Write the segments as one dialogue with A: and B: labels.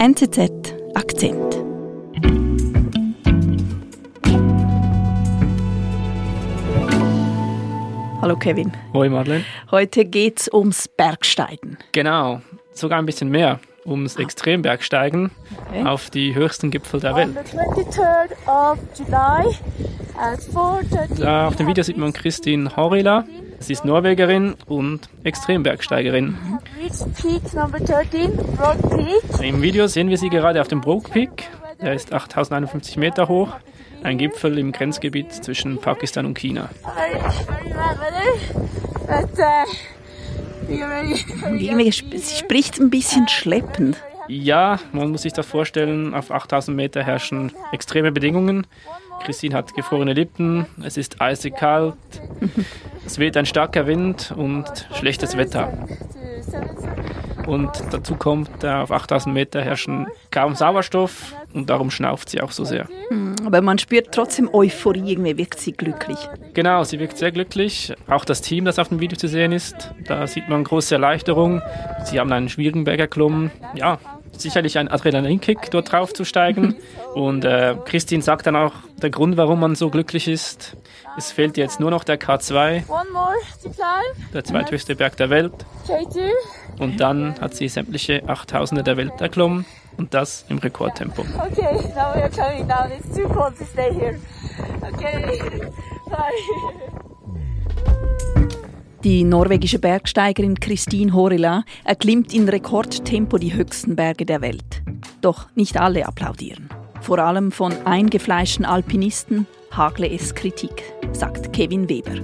A: NZZ Akzent. Hallo Kevin.
B: Hoi Madeleine.
A: Heute geht's ums Bergsteigen.
B: Genau, sogar ein bisschen mehr ums Extrembergsteigen
A: Okay.
B: auf die höchsten Gipfel der Welt.
C: On the 23rd of July at 4.30
B: Da auf dem Video sieht man Christine Horila. Sie ist Norwegerin und Extrembergsteigerin.
C: reached peak number 13, Rock Peak.
B: Im Video sehen wir sie gerade auf dem Broke Peak. Der ist 8051 Meter hoch. Ein Gipfel im Grenzgebiet zwischen Pakistan und China.
A: Sie spricht ein bisschen schleppend.
B: Ja, man muss sich das vorstellen, auf 8000 Meter herrschen extreme Bedingungen. Christine hat gefrorene Lippen, es ist eisig kalt, es weht ein starker Wind und schlechtes Wetter.
C: To 7th
B: Und dazu kommt, äh, auf 8000 Meter herrschen kaum Sauerstoff und darum schnauft sie auch so sehr.
A: Aber man spürt trotzdem Euphorie, irgendwie wirkt sie glücklich.
B: Genau, sie wirkt sehr glücklich. Auch das Team, das auf dem Video zu sehen ist, da sieht man große Erleichterung. Sie haben einen schwierigen Berg erklommen. Ja, sicherlich ein Adrenalinkick, dort drauf zu steigen. Und äh, Christine sagt dann auch, der Grund, warum man so glücklich ist, es fehlt jetzt nur noch der K2,
C: One more to climb,
B: der zweithöchste Berg der Welt.
C: K2.
B: Und dann hat sie sämtliche 8000er der Welt erklommen und das im Rekordtempo.
C: Okay, now we are climbing down. It's too cold to stay here. Okay, bye.
A: Die norwegische Bergsteigerin Christine Horila erklimmt in Rekordtempo die höchsten Berge der Welt. Doch nicht alle applaudieren. Vor allem von eingefleischten Alpinisten hagle es Kritik, sagt Kevin Weber.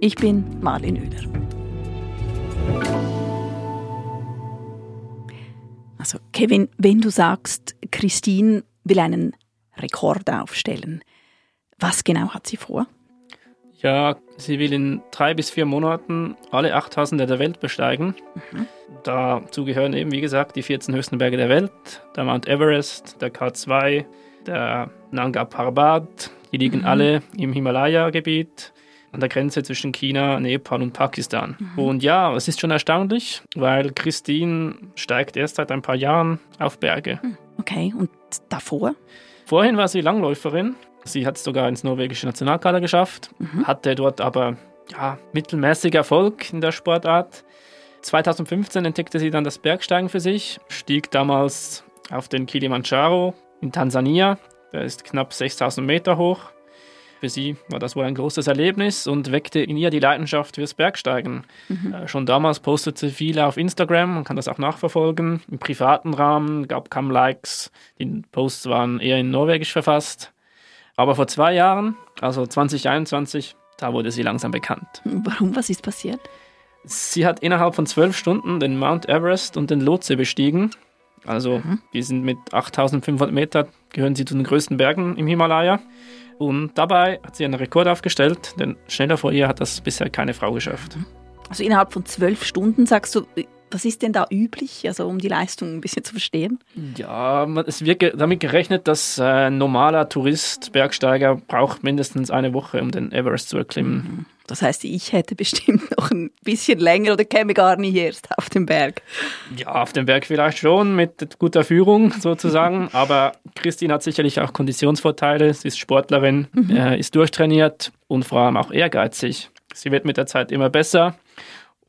A: Ich bin Marlin Oehler. Also Kevin, wenn du sagst, Christine will einen Rekord aufstellen, was genau hat sie vor?
B: Ja, sie will in drei bis vier Monaten alle 8000er der Welt besteigen. Dazu gehören eben, wie gesagt, die 14 höchsten Berge der Welt, der Mount Everest, der K2, der Nanga Parbat. Die liegen alle im Himalaya-Gebiet an der Grenze zwischen China, Nepal und Pakistan. Und ja, es ist schon erstaunlich, weil Christine steigt erst seit ein paar Jahren auf Berge.
A: Okay, und davor?
B: Vorhin war sie Langläuferin. Sie hat es sogar ins norwegische Nationalkader geschafft, hatte dort aber ja, mittelmäßig Erfolg in der Sportart. 2015 entdeckte sie dann das Bergsteigen für sich, stieg damals auf den Kilimanjaro in Tansania. Der ist knapp 6000 Meter hoch. Für sie war das wohl ein großes Erlebnis und weckte in ihr die Leidenschaft fürs Bergsteigen. Äh, schon damals postete sie viele auf Instagram, man kann das auch nachverfolgen. Im privaten Rahmen gab kaum Likes, die Posts waren eher in Norwegisch verfasst. Aber vor zwei Jahren, also 2021, da wurde sie langsam bekannt.
A: Warum? Was ist passiert?
B: Sie hat innerhalb von zwölf Stunden den Mount Everest und den Lhotse bestiegen. Also, die sind mit 8500 Meter, gehören sie zu den größten Bergen im Himalaya. Und dabei hat sie einen Rekord aufgestellt, denn schneller vor ihr hat das bisher keine Frau geschafft.
A: Also innerhalb von zwölf Stunden sagst du, was ist denn da üblich, also um die Leistung ein bisschen zu verstehen?
B: Ja, es wird ge- damit gerechnet, dass äh, ein normaler Tourist, Bergsteiger, braucht mindestens eine Woche, um den Everest zu erklimmen.
A: Das heißt, ich hätte bestimmt noch ein bisschen länger oder käme gar nicht erst auf den Berg.
B: Ja, auf dem Berg vielleicht schon, mit guter Führung sozusagen. Aber Christine hat sicherlich auch Konditionsvorteile. Sie ist Sportlerin, äh, ist durchtrainiert und vor allem auch ehrgeizig. Sie wird mit der Zeit immer besser.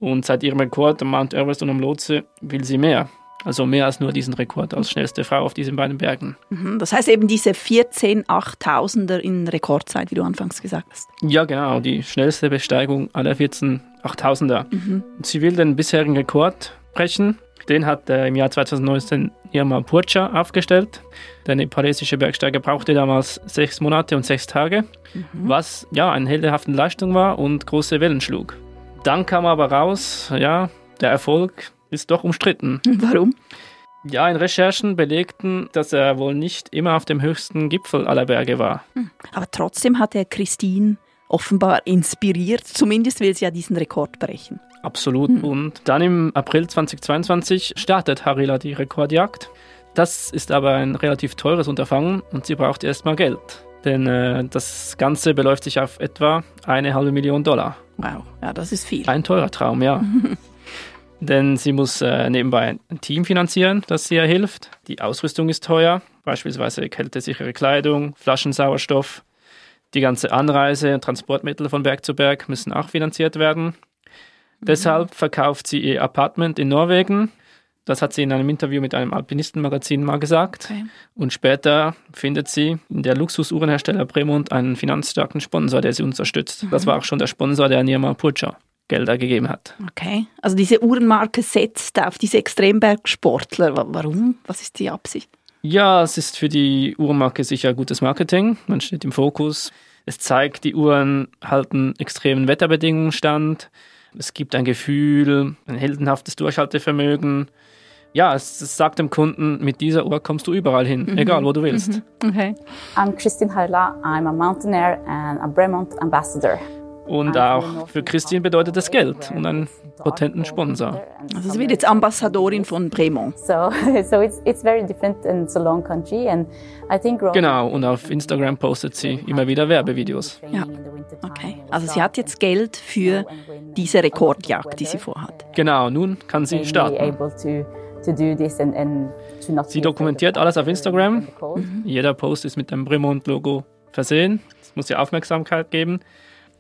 B: Und seit ihrem Rekord am Mount Everest und am Lhotse will sie mehr. Also mehr als nur diesen Rekord als schnellste Frau auf diesen beiden Bergen.
A: Mhm, Das heißt eben diese 14 8000er in Rekordzeit, wie du anfangs gesagt hast.
B: Ja, genau, die schnellste Besteigung aller 14 8000er. Und Sie will den bisherigen Rekord brechen. Den hat äh, im Jahr 2019 Irma Purcha aufgestellt. Der nepalesische Bergsteiger brauchte damals sechs Monate und sechs Tage, was ja eine heldenhafte Leistung war und große Wellen schlug. Dann kam aber raus, ja, der Erfolg ist doch umstritten.
A: Warum?
B: Ja, in Recherchen belegten, dass er wohl nicht immer auf dem höchsten Gipfel aller Berge war.
A: Aber trotzdem hat er Christine offenbar inspiriert. Zumindest will sie ja diesen Rekord brechen.
B: Absolut. Und dann im April 2022 startet Harila die Rekordjagd. Das ist aber ein relativ teures Unterfangen und sie braucht erstmal Geld. Denn äh, das Ganze beläuft sich auf etwa eine halbe Million Dollar.
A: Wow, ja, das ist viel.
B: Ein teurer Traum, ja. denn sie muss äh, nebenbei ein Team finanzieren, das ihr hilft. Die Ausrüstung ist teuer, beispielsweise kältesichere Kleidung, Flaschensauerstoff. Die ganze Anreise und Transportmittel von Berg zu Berg müssen auch finanziert werden. Mhm. Deshalb verkauft sie ihr Apartment in Norwegen. Das hat sie in einem Interview mit einem Alpinistenmagazin mal gesagt. Okay. Und später findet sie in der Luxusuhrenhersteller Bremont einen finanzstarken Sponsor, der sie unterstützt. Mhm. Das war auch schon der Sponsor, der Nirma Purcha Gelder gegeben hat.
A: Okay, also diese Uhrenmarke setzt auf diese Extrembergsportler. Warum? Was ist die Absicht?
B: Ja, es ist für die Uhrenmarke sicher gutes Marketing. Man steht im Fokus. Es zeigt, die Uhren halten extremen Wetterbedingungen stand. Es gibt ein Gefühl, ein heldenhaftes Durchhaltevermögen. Ja, es, es sagt dem Kunden, mit dieser Uhr kommst du überall hin, mhm. egal wo du willst. Mhm.
D: Okay. I'm Christine Harla, I'm a mountaineer and a Bremont ambassador.
B: Und auch für Christine bedeutet das Geld und einen potenten Sponsor.
A: Also sie wird jetzt Ambassadorin von Bremont.
B: Genau, und auf Instagram postet sie immer wieder Werbevideos.
A: Ja, okay. Also sie hat jetzt Geld für diese Rekordjagd, die sie vorhat.
B: Genau, nun kann sie starten. Sie dokumentiert alles auf Instagram. Mhm. Jeder Post ist mit dem Bremont-Logo versehen. Es muss ja Aufmerksamkeit geben.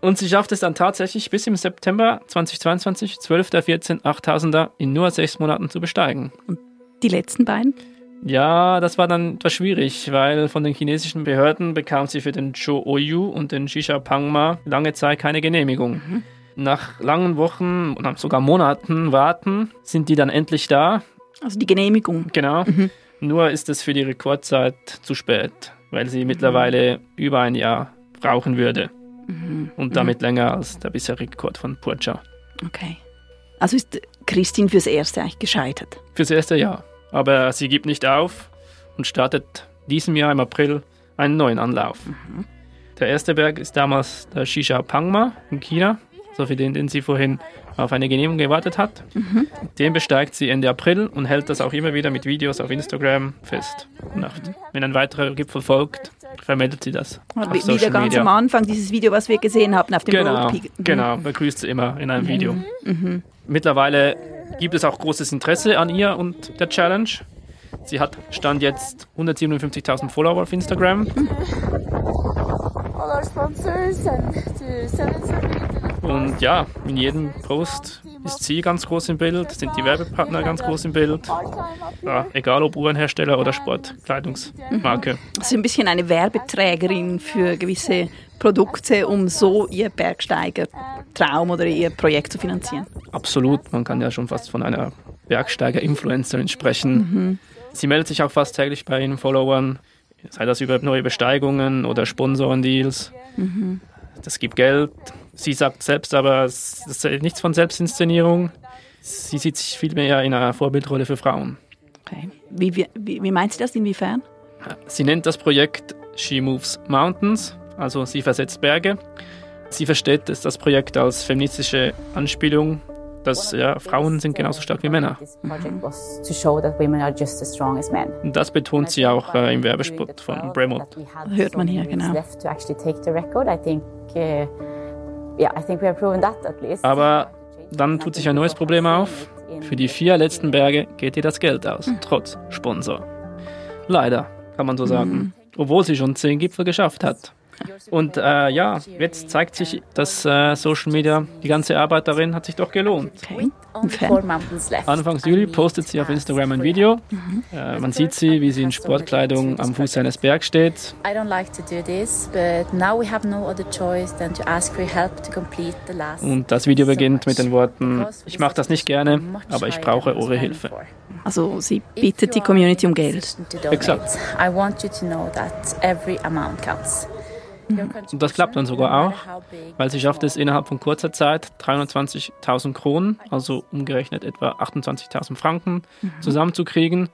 B: Und sie schafft es dann tatsächlich bis im September 2022 12. 14 8000er in nur sechs Monaten zu besteigen.
A: Und die letzten beiden?
B: Ja, das war dann etwas schwierig, weil von den chinesischen Behörden bekam sie für den Zhou Oyu und den Shisha Pangma lange Zeit keine Genehmigung. Mhm. Nach langen Wochen und sogar Monaten warten sind die dann endlich da.
A: Also die Genehmigung.
B: Genau. Mhm. Nur ist es für die Rekordzeit zu spät, weil sie mhm. mittlerweile über ein Jahr brauchen würde. Mhm. Und damit mhm. länger als der bisherige Rekord von Purcha.
A: Okay. Also ist Christine fürs Erste eigentlich gescheitert?
B: Fürs Erste ja. Aber sie gibt nicht auf und startet diesem Jahr im April einen neuen Anlauf. Mhm. Der erste Berg ist damals der Shisha Pangma in China, so für den, den sie vorhin auf eine Genehmigung gewartet hat. Mhm. Den besteigt sie Ende April und hält das auch immer wieder mit Videos auf Instagram fest. Und wenn ein weiterer Gipfel folgt, vermeldet sie das.
A: Wie, wieder ganz Media. am Anfang, dieses Video, was wir gesehen haben auf dem
B: genau. Mhm. Genau, begrüßt sie immer in einem Video. Mhm. mhm. Mittlerweile gibt es auch großes Interesse an ihr und der Challenge. Sie hat Stand jetzt 157.000 Follower auf Instagram. Und ja, in jedem Post ist sie ganz groß im Bild, sind die Werbepartner ganz groß im Bild. Ja, egal ob Uhrenhersteller oder Sportkleidungsmarke.
A: Also ein bisschen eine Werbeträgerin für gewisse Produkte, um so ihr Bergsteiger-Traum oder ihr Projekt zu finanzieren.
B: Absolut, man kann ja schon fast von einer Bergsteiger-Influencerin sprechen. Mhm. Sie meldet sich auch fast täglich bei ihren Followern, sei das über neue Besteigungen oder Sponsorendeals. Mhm. Das gibt Geld, Sie sagt selbst aber, das ist nichts von Selbstinszenierung. Sie sieht sich vielmehr in einer Vorbildrolle für Frauen.
A: Okay. Wie, wie, wie meint sie das? Inwiefern?
B: Sie nennt das Projekt She Moves Mountains, also sie versetzt Berge. Sie versteht das Projekt als feministische Anspielung, dass ja, Frauen sind genauso stark wie Männer. Und das betont sie auch äh, im Werbespot von Bremont.
A: Hört man hier, genau.
B: Aber dann tut sich ein neues Problem auf. Für die vier letzten Berge geht ihr das Geld aus, trotz Sponsor. Leider, kann man so sagen. Mhm. Obwohl sie schon zehn Gipfel geschafft hat. Und äh, ja, jetzt zeigt sich, dass äh, Social Media, die ganze Arbeit darin hat sich doch gelohnt. Okay. Anfang Juli postet sie auf Instagram ein Video. Mhm. Äh, man sieht sie, wie sie in Sportkleidung am Fuß eines Bergs steht. Und das Video beginnt mit den Worten, ich mache das nicht gerne, aber ich brauche eure Hilfe.
A: Also sie bittet die Community um Geld.
B: Exakt. I want you to know that every amount counts. Und das klappt dann sogar auch, weil sie schafft es innerhalb von kurzer Zeit 320.000 Kronen, also umgerechnet etwa 28.000 Franken, mhm. zusammenzukriegen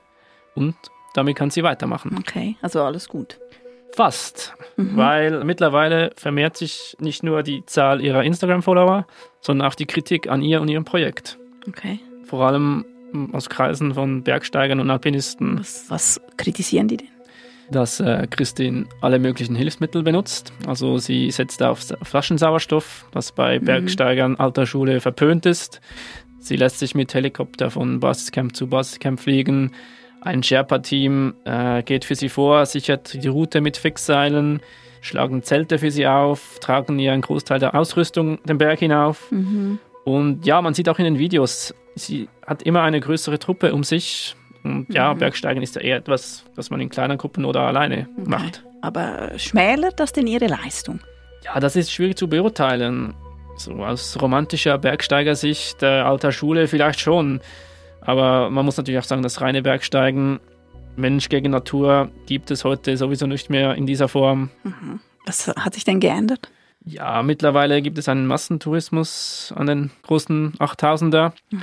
B: und damit kann sie weitermachen.
A: Okay, also alles gut.
B: Fast, mhm. weil mittlerweile vermehrt sich nicht nur die Zahl ihrer Instagram-Follower, sondern auch die Kritik an ihr und ihrem Projekt.
A: Okay.
B: Vor allem aus Kreisen von Bergsteigern und Alpinisten.
A: Was, was kritisieren die denn?
B: Dass äh, Christine alle möglichen Hilfsmittel benutzt. Also sie setzt auf Flaschensauerstoff, was bei mhm. Bergsteigern alter Schule verpönt ist. Sie lässt sich mit Helikopter von Basiscamp zu Basiscamp fliegen. Ein Sherpa-Team äh, geht für sie vor, sichert die Route mit Fixseilen, schlagen Zelte für sie auf, tragen ihr einen Großteil der Ausrüstung den Berg hinauf.
A: Mhm.
B: Und ja, man sieht auch in den Videos, sie hat immer eine größere Truppe um sich. Und ja,
A: Mhm.
B: Bergsteigen ist ja eher etwas, was man in kleinen Gruppen oder alleine macht.
A: Aber schmälert das denn ihre Leistung?
B: Ja, das ist schwierig zu beurteilen. So aus romantischer Bergsteigersicht, äh, alter Schule vielleicht schon. Aber man muss natürlich auch sagen, das reine Bergsteigen, Mensch gegen Natur, gibt es heute sowieso nicht mehr in dieser Form.
A: Was hat sich denn geändert?
B: Ja, mittlerweile gibt es einen Massentourismus an den großen 8000er. Äh,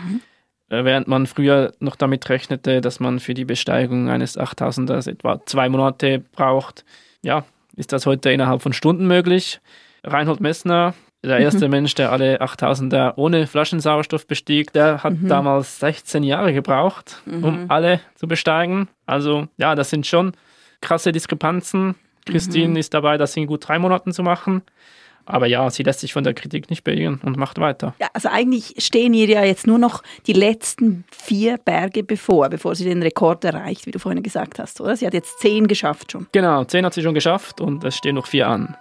B: Während man früher noch damit rechnete, dass man für die Besteigung eines 8000ers etwa zwei Monate braucht, ja, ist das heute innerhalb von Stunden möglich. Reinhold Messner, der erste Mensch, der alle 8000er ohne Flaschensauerstoff bestieg, der hat damals 16 Jahre gebraucht, um alle zu besteigen. Also ja, das sind schon krasse Diskrepanzen. Christine ist dabei, das in gut drei Monaten zu machen. Aber ja, sie lässt sich von der Kritik nicht beirren und macht weiter.
A: Ja, also eigentlich stehen ihr ja jetzt nur noch die letzten vier Berge bevor, bevor sie den Rekord erreicht, wie du vorhin gesagt hast, oder? Sie hat jetzt zehn geschafft schon.
B: Genau, 10 hat sie schon geschafft und es stehen noch vier an.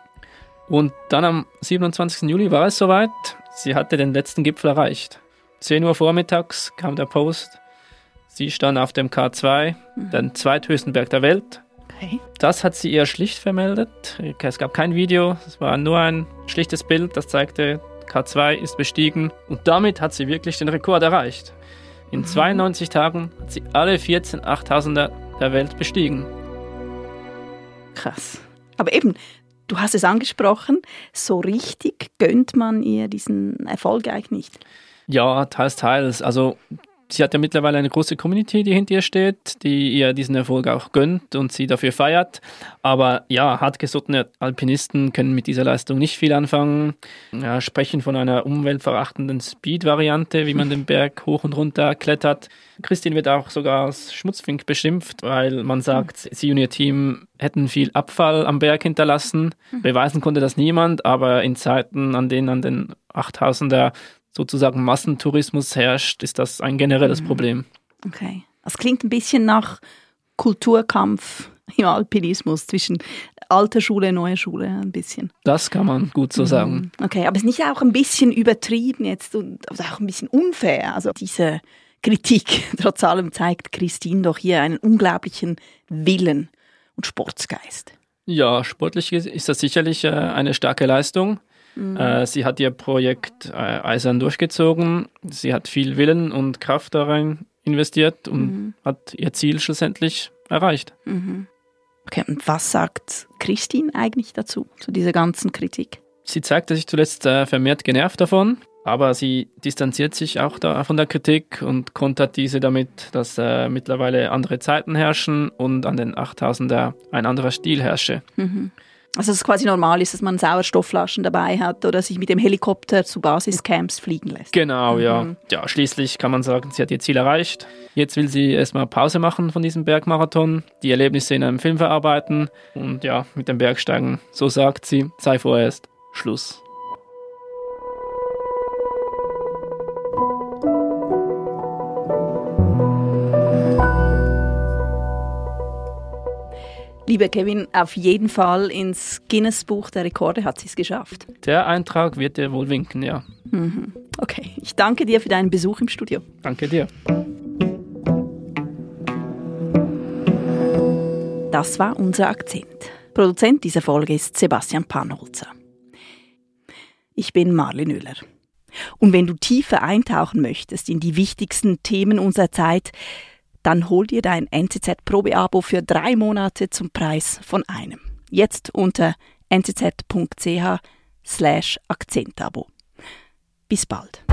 B: Und dann am 27. Juli war es soweit. Sie hatte den letzten Gipfel erreicht. 10 Uhr vormittags kam der Post. Sie stand auf dem K2, den zweithöchsten Berg der Welt.
A: Okay.
B: Das hat sie eher schlicht vermeldet. Es gab kein Video, es war nur ein schlichtes Bild, das zeigte, K2 ist bestiegen. Und damit hat sie wirklich den Rekord erreicht. In 92 Tagen hat sie alle 14 8000er der Welt bestiegen.
A: Krass. Aber eben, du hast es angesprochen, so richtig gönnt man ihr diesen Erfolg eigentlich nicht.
B: Ja, teils, teils. Also sie hat ja mittlerweile eine große Community, die hinter ihr steht, die ihr diesen Erfolg auch gönnt und sie dafür feiert. Aber ja, hartgesottene Alpinisten können mit dieser Leistung nicht viel anfangen. Ja, sprechen von einer umweltverachtenden Speed-Variante, wie man den Berg hoch und runter klettert. Christine wird auch sogar als Schmutzfink beschimpft, weil man sagt, sie und ihr Team hätten viel Abfall am Berg hinterlassen. Beweisen konnte das niemand, aber in Zeiten, an denen an den 8000er sozusagen Massentourismus herrscht, ist das ein generelles Problem.
A: Okay. Das klingt ein bisschen nach Kulturkampf im Alpinismus zwischen alter Schule, neuer Schule, ein bisschen.
B: Das kann man gut so sagen.
A: Okay, aber ist nicht auch ein bisschen übertrieben jetzt und also auch ein bisschen unfair? Also diese Kritik, trotz allem zeigt Christine doch hier einen unglaublichen Willen und Sportsgeist.
B: Ja, sportlich ist das sicherlich äh, eine starke Leistung. Äh, sie hat ihr Projekt äh, eisern durchgezogen. Sie hat viel Willen und Kraft da rein investiert und hat ihr Ziel schlussendlich erreicht.
A: Okay, und was sagt Christine eigentlich dazu, zu dieser ganzen Kritik?
B: Sie zeigte sich zuletzt äh, vermehrt genervt davon, aber sie distanziert sich auch da von der Kritik und kontert diese damit, dass äh, mittlerweile andere Zeiten herrschen und an den 8000er ein anderer Stil herrsche.
A: Also dass es quasi normal ist, dass man Sauerstoffflaschen dabei hat oder sich mit dem Helikopter zu Basiscamps fliegen lässt.
B: Genau, ja. Ja, schließlich kann man sagen, sie hat ihr Ziel erreicht. Jetzt will sie erstmal Pause machen von diesem Bergmarathon, die Erlebnisse in einem Film verarbeiten und ja, mit dem Bergsteigen, so sagt sie, sei vorerst Schluss.
A: Lieber Kevin, auf jeden Fall ins Guinness-Buch der Rekorde hat sie es geschafft.
B: Der Eintrag wird dir wohl winken, ja.
A: Okay, ich danke dir für deinen Besuch im Studio.
B: Danke dir.
A: Das war unser Akzent. Produzent dieser Folge ist Sebastian Panholzer. Ich bin Marlene Müller. Und wenn du tiefer eintauchen möchtest in die wichtigsten Themen unserer Zeit, dann hol dir dein NZZ-Probeabo für drei Monate zum Preis von einem. Jetzt unter nzz.ch slash Akzentabo. Bis bald.